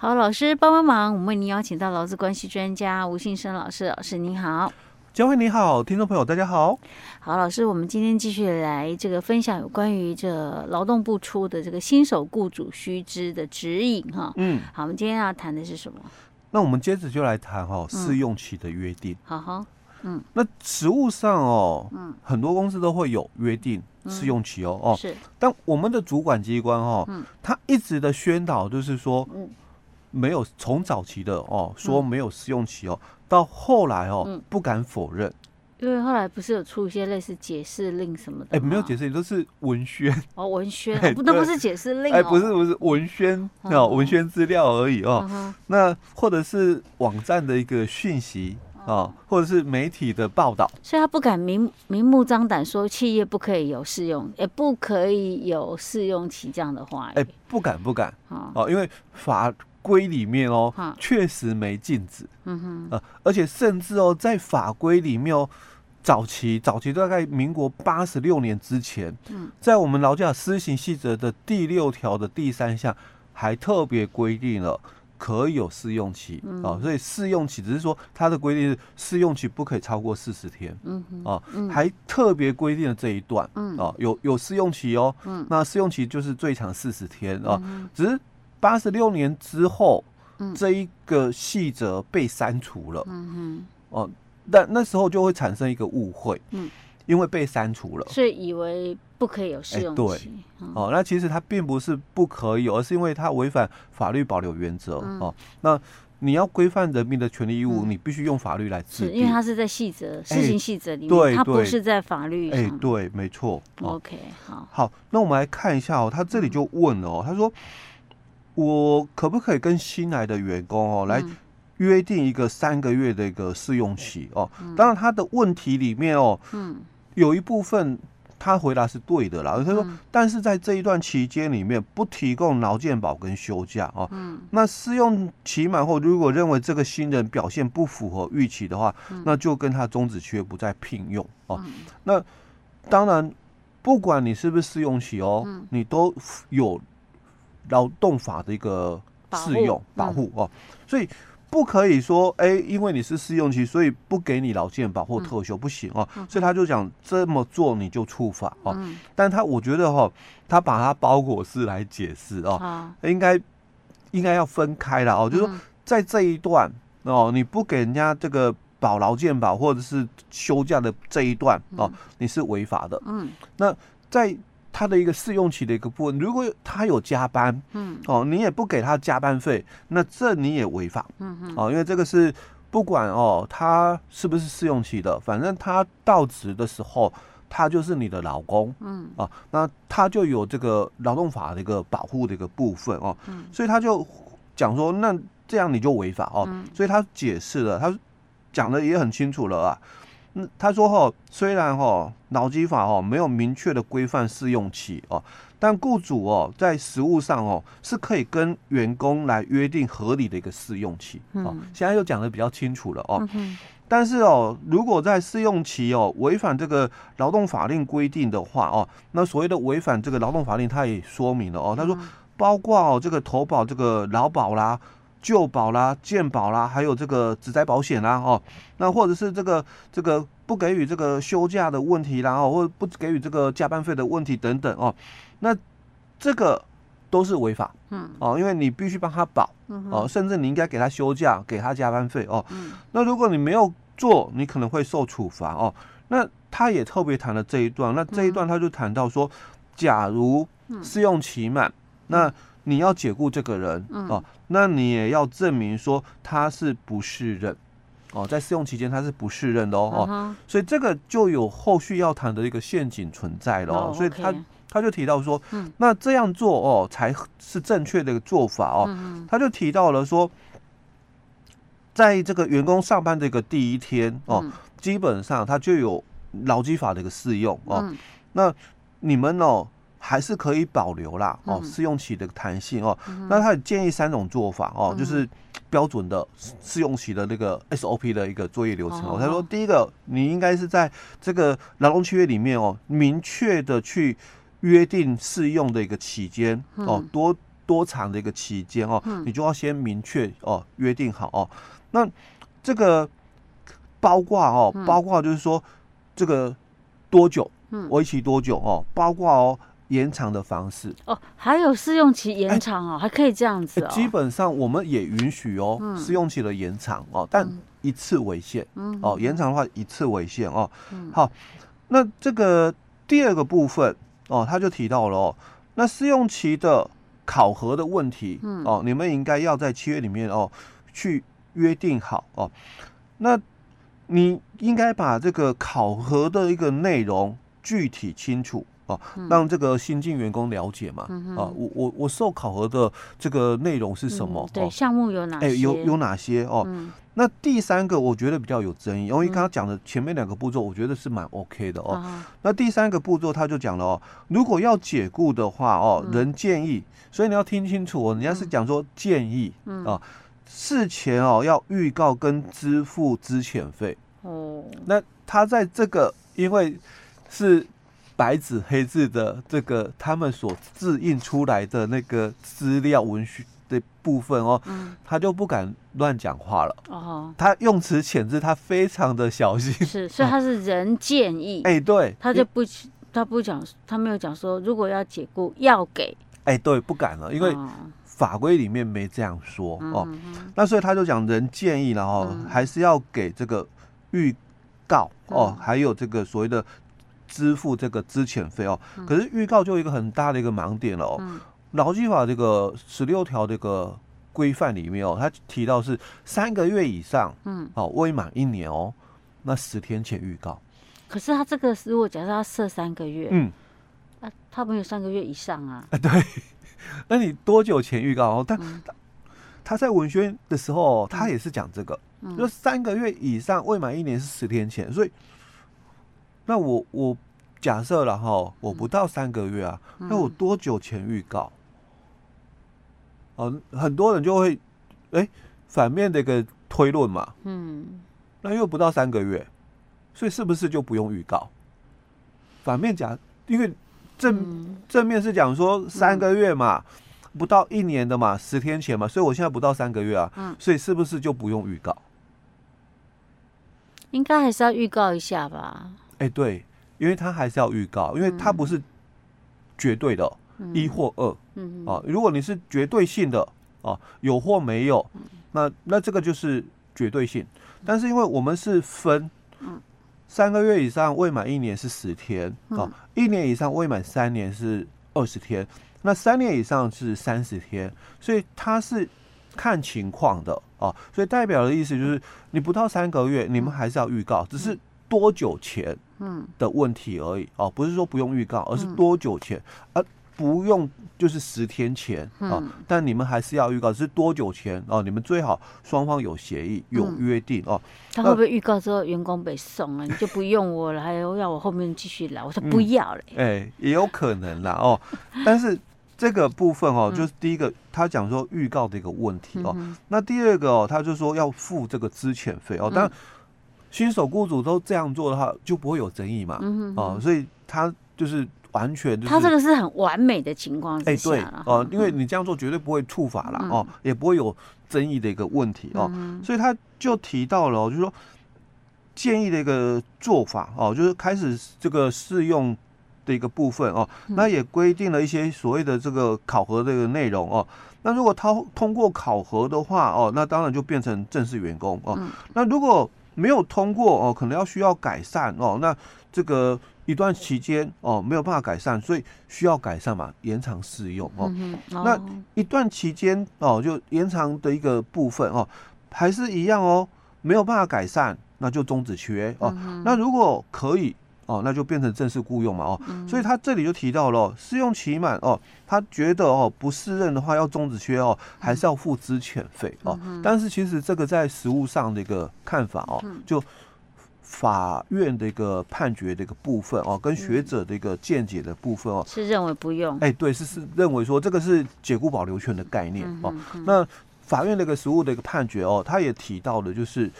好，老师帮帮忙，我们为您邀请到劳资关系专家吴信生老师，老师您好，佳慧你好，听众朋友大家好，好，老师，我们今天继续来这个分享有关于这劳动部出的这个新手雇主须知的指引哈，嗯，好，我们今天要谈的是什么？那我们接着就来谈哈试用期的约定，好好，嗯，那实务上哦，嗯，很多公司都会有约定试用期哦，哦是，但我们的主管机关哦，嗯，他一直的宣导就是说，嗯。没有从早期的哦说没有试用期哦，到后来哦不敢否认，因为后来不是有出一些类似解释令什么的，哎，没有解释令都是文宣。哦，文宣 不那不是解释令，哎，不是不是文宣哦，文宣资料而已哦，那或者是网站的一个讯息啊，或者是媒体的报道，所以他不敢明明目张胆说企业不可以有试用，也不可以有试用期这样的话，哎，不敢不敢。哦，因为法。规里面哦，确实没禁止，嗯哼，呃，而且甚至哦，在法规里面哦，早期早期大概民国八十六年之前，嗯，在我们劳基法施行细则的第六条的第三项，还特别规定了可以有试用期。啊，所以试用期只是说它的规定是试用期不可以超过四十天，嗯哼，啊，还特别规定了这一段，嗯，啊，有有试用期哦，嗯，那试用期就是最长四十天啊，只是。八十六年之后，嗯、这一个细则被删除了。嗯哼，哦，但那时候就会产生一个误会。嗯，因为被删除了，所以以为不可以有试用期。欸、对，嗯、哦，那其实它并不是不可以，而是因为它违反法律保留原则。嗯、哦，那你要规范人民的权利义务，嗯、你必须用法律来制定。因为它是在细则施行细则里面，欸、它不是在法律上。哎、欸，对，没错。哦、OK，好。好，那我们来看一下哦，他这里就问了哦，他说。我可不可以跟新来的员工哦来约定一个三个月的一个试用期哦？当然他的问题里面哦，有一部分他回答是对的啦。他说，但是在这一段期间里面不提供劳健保跟休假哦。那试用期满后，如果认为这个新人表现不符合预期的话，那就跟他终止契约，不再聘用哦。那当然，不管你是不是试用期哦，你都有。劳动法的一个适用保护哦，所以不可以说哎，因为你是试用期，所以不给你劳健保或特休不行哦。所以他就讲这么做你就触法哦。但他我觉得哈，他把它包裹式来解释哦，应该应该要分开了哦。就是说在这一段哦，你不给人家这个保劳健保或者是休假的这一段哦，你是违法的。嗯，那在。他的一个试用期的一个部分，如果他有加班，嗯，哦，你也不给他加班费，那这你也违法，嗯嗯，哦，因为这个是不管哦，他是不是试用期的，反正他到职的时候，他就是你的老公，嗯，啊，那他就有这个劳动法的一个保护的一个部分哦，嗯，所以他就讲说，那这样你就违法哦，所以他解释了，他讲的也很清楚了啊。他说：“哈，虽然哈劳基法哈没有明确的规范试用期哦，但雇主哦在实务上哦是可以跟员工来约定合理的一个试用期哦。现在又讲的比较清楚了哦。但是哦，如果在试用期哦违反这个劳动法令规定的话哦，那所谓的违反这个劳动法令，他也说明了哦。他说，包括哦这个投保这个劳保啦。”旧保啦、健保啦，还有这个职灾保险啦，哦，那或者是这个这个不给予这个休假的问题啦，哦，或不给予这个加班费的问题等等哦，那这个都是违法，嗯，哦，因为你必须帮他保，哦，甚至你应该给他休假、给他加班费哦，那如果你没有做，你可能会受处罚哦。那他也特别谈了这一段，那这一段他就谈到说，假如试用期满，那你要解雇这个人哦，那你也要证明说他是不适任哦，在试用期间他是不适任的哦，哦，所以这个就有后续要谈的一个陷阱存在了哦，所以他他就提到说，那这样做哦才是正确的一个做法哦，他就提到了说，在这个员工上班的一个第一天哦，基本上他就有劳基法的一个适用哦，那你们哦。还是可以保留啦，哦，试用期的弹性哦。那他也建议三种做法哦，就是标准的试用期的那个 SOP 的一个作业流程哦。他说，第一个，你应该是在这个劳动契约里面哦，明确的去约定试用的一个期间哦，多多长的一个期间哦，你就要先明确哦约定好哦。那这个包括哦，包括就是说这个多久，为期多久哦，包括哦。延长的方式哦，还有试用期延长哦，欸、还可以这样子哦。基本上我们也允许哦，试、嗯、用期的延长哦，但一次为限。嗯，哦，延长的话一次为限哦。嗯，好，那这个第二个部分哦，他就提到了哦，那试用期的考核的问题，嗯，哦，你们应该要在契约里面哦去约定好哦。那你应该把这个考核的一个内容具体清楚。哦，让这个新进员工了解嘛。嗯、啊，我我我受考核的这个内容是什么？嗯、对，项目有哪些？哎、欸，有有哪些？哦，嗯、那第三个我觉得比较有争议，因为刚刚讲的前面两个步骤，我觉得是蛮 OK 的哦。嗯、那第三个步骤他就讲了哦，如果要解雇的话哦，人建议，所以你要听清楚哦，人家是讲说建议、嗯、啊，事前哦要预告跟支付资遣费。哦，那他在这个因为是。白纸黑字的这个他们所制印出来的那个资料文书的部分哦，嗯、他就不敢乱讲话了。哦，他用词遣字，他非常的小心。是，所以他是人建议。哎、欸，对，他就不，他不讲，他没有讲说，如果要解雇要给。哎、欸，对，不敢了，因为法规里面没这样说、嗯、哦。那所以他就讲人建议，然后还是要给这个预告、嗯、哦，还有这个所谓的。支付这个资遣费哦，可是预告就有一个很大的一个盲点了哦。劳基法这个十六条这个规范里面哦，它提到是三个月以上，嗯，哦未满一年哦，那十天前预告。可是他这个如果假设他设三个月，嗯，啊，他没有三个月以上啊。啊，对，那你多久前预告哦？但他他在文宣的时候，他也是讲这个，就三个月以上未满一年是十天前，所以。那我我假设了哈，我不到三个月啊，嗯、那我多久前预告？很多人就会哎、欸、反面的一个推论嘛，嗯，那又不到三个月，所以是不是就不用预告？反面讲，因为正、嗯、正面是讲说三个月嘛，嗯、不到一年的嘛，十天前嘛，所以我现在不到三个月啊，嗯，所以是不是就不用预告？应该还是要预告一下吧。哎，欸、对，因为他还是要预告，因为他不是绝对的，嗯、一或二，嗯啊，如果你是绝对性的啊，有或没有，那那这个就是绝对性。但是因为我们是分，三个月以上未满一年是十天啊，一年以上未满三年是二十天，那三年以上是三十天，所以它是看情况的啊，所以代表的意思就是你不到三个月，你们还是要预告，只是。多久前，嗯的问题而已哦，不是说不用预告，而是多久前，而不用就是十天前啊。但你们还是要预告，是多久前哦？你们最好双方有协议、有约定哦。他会不会预告之后员工被送了，你就不用我了，还要要我后面继续来？我说不要了。哎，也有可能啦哦。但是这个部分哦，就是第一个他讲说预告的一个问题哦。那第二个哦，他就说要付这个资遣费哦，但。新手雇主都这样做的话，就不会有争议嘛？哦，所以他就是完全就是，他这个是很完美的情况哎、欸，对哦，因为你这样做绝对不会触法了、嗯、哦，也不会有争议的一个问题哦，嗯、所以他就提到了，就是说建议的一个做法哦，就是开始这个试用的一个部分哦，嗯、那也规定了一些所谓的这个考核的一个内容哦，那如果他通过考核的话哦，那当然就变成正式员工哦，嗯、那如果没有通过哦，可能要需要改善哦。那这个一段期间哦，没有办法改善，所以需要改善嘛，延长试用哦。嗯哦，那一段期间哦，就延长的一个部分哦，还是一样哦，没有办法改善，那就终止契约哦。嗯、那如果可以。哦，那就变成正式雇佣嘛，哦，嗯、所以他这里就提到了试用期满哦，他觉得哦不适任的话要终止契约哦，还是要付资遣费哦。嗯、但是其实这个在实务上的一个看法哦，嗯、就法院的一个判决的一个部分哦，跟学者的一个见解的部分哦，是认为不用。哎、欸，对，是是认为说这个是解雇保留权的概念哦。那法院的一个实务的一个判决哦，他也提到了就是。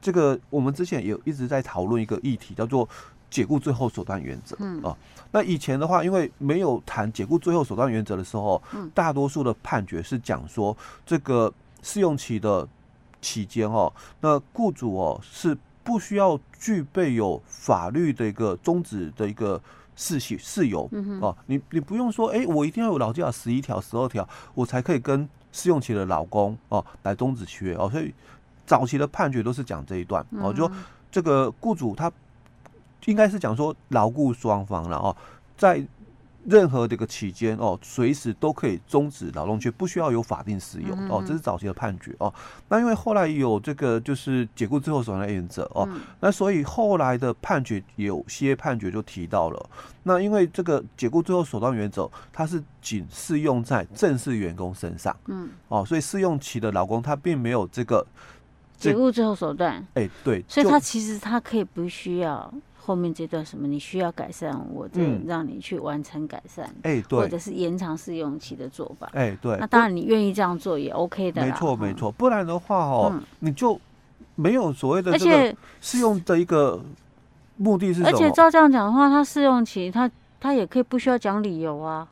这个我们之前也一直在讨论一个议题，叫做解雇最后手段原则。啊。那以前的话，因为没有谈解雇最后手段原则的时候，大多数的判决是讲说，这个试用期的期间哦，那雇主哦是不需要具备有法律的一个终止的一个事实事由。哦，你你不用说，哎，我一定要有劳基法十一条、十二条，我才可以跟试用期的老公哦来终止契约。哦，所以早期的判决都是讲这一段哦，就说这个雇主他。应该是讲说劳雇双方了哦，在任何这个期间哦，随时都可以终止劳动权，不需要有法定事由哦。这是早期的判决哦。那因为后来有这个就是解雇最后手段原则哦，那所以后来的判决有些判决就提到了，那因为这个解雇最后手段原则，它是仅适用在正式员工身上，嗯哦，所以试用期的劳工他并没有这个解雇最后手段，哎对，所以他其实他可以不需要。后面这段什么你需要改善，我就让你去完成改善，哎、嗯，对，或者是延长试用期的做法，哎，对。那当然你愿意这样做也 OK 的，没错没错。不然的话哦，嗯、你就没有所谓的这个试用的一个目的是什么？而且照这样讲的话，他试用期他他也可以不需要讲理由啊，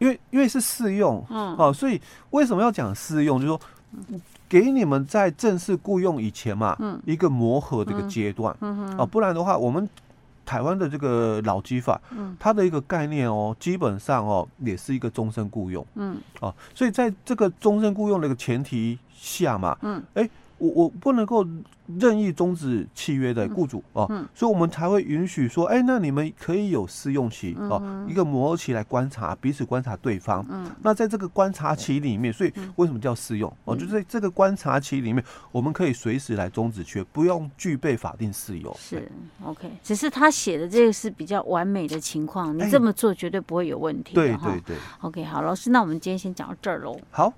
因为因为是试用，嗯，哦，所以为什么要讲试用？就是说。给你们在正式雇佣以前嘛，嗯、一个磨合的一个阶段，嗯嗯、啊，不然的话，我们台湾的这个劳基法，嗯、它的一个概念哦，基本上哦，也是一个终身雇佣，嗯，啊，所以在这个终身雇佣的一个前提下嘛，嗯，哎，我我不能够。任意终止契约的雇主哦，所以我们才会允许说，哎，那你们可以有试用期哦，一个磨合期来观察彼此观察对方。那在这个观察期里面，所以为什么叫试用哦？就在这个观察期里面，我们可以随时来终止契约，不用具备法定事由。是 OK，只是他写的这个是比较完美的情况，你这么做绝对不会有问题。对对对。OK，好，老师，那我们今天先讲到这儿喽。好。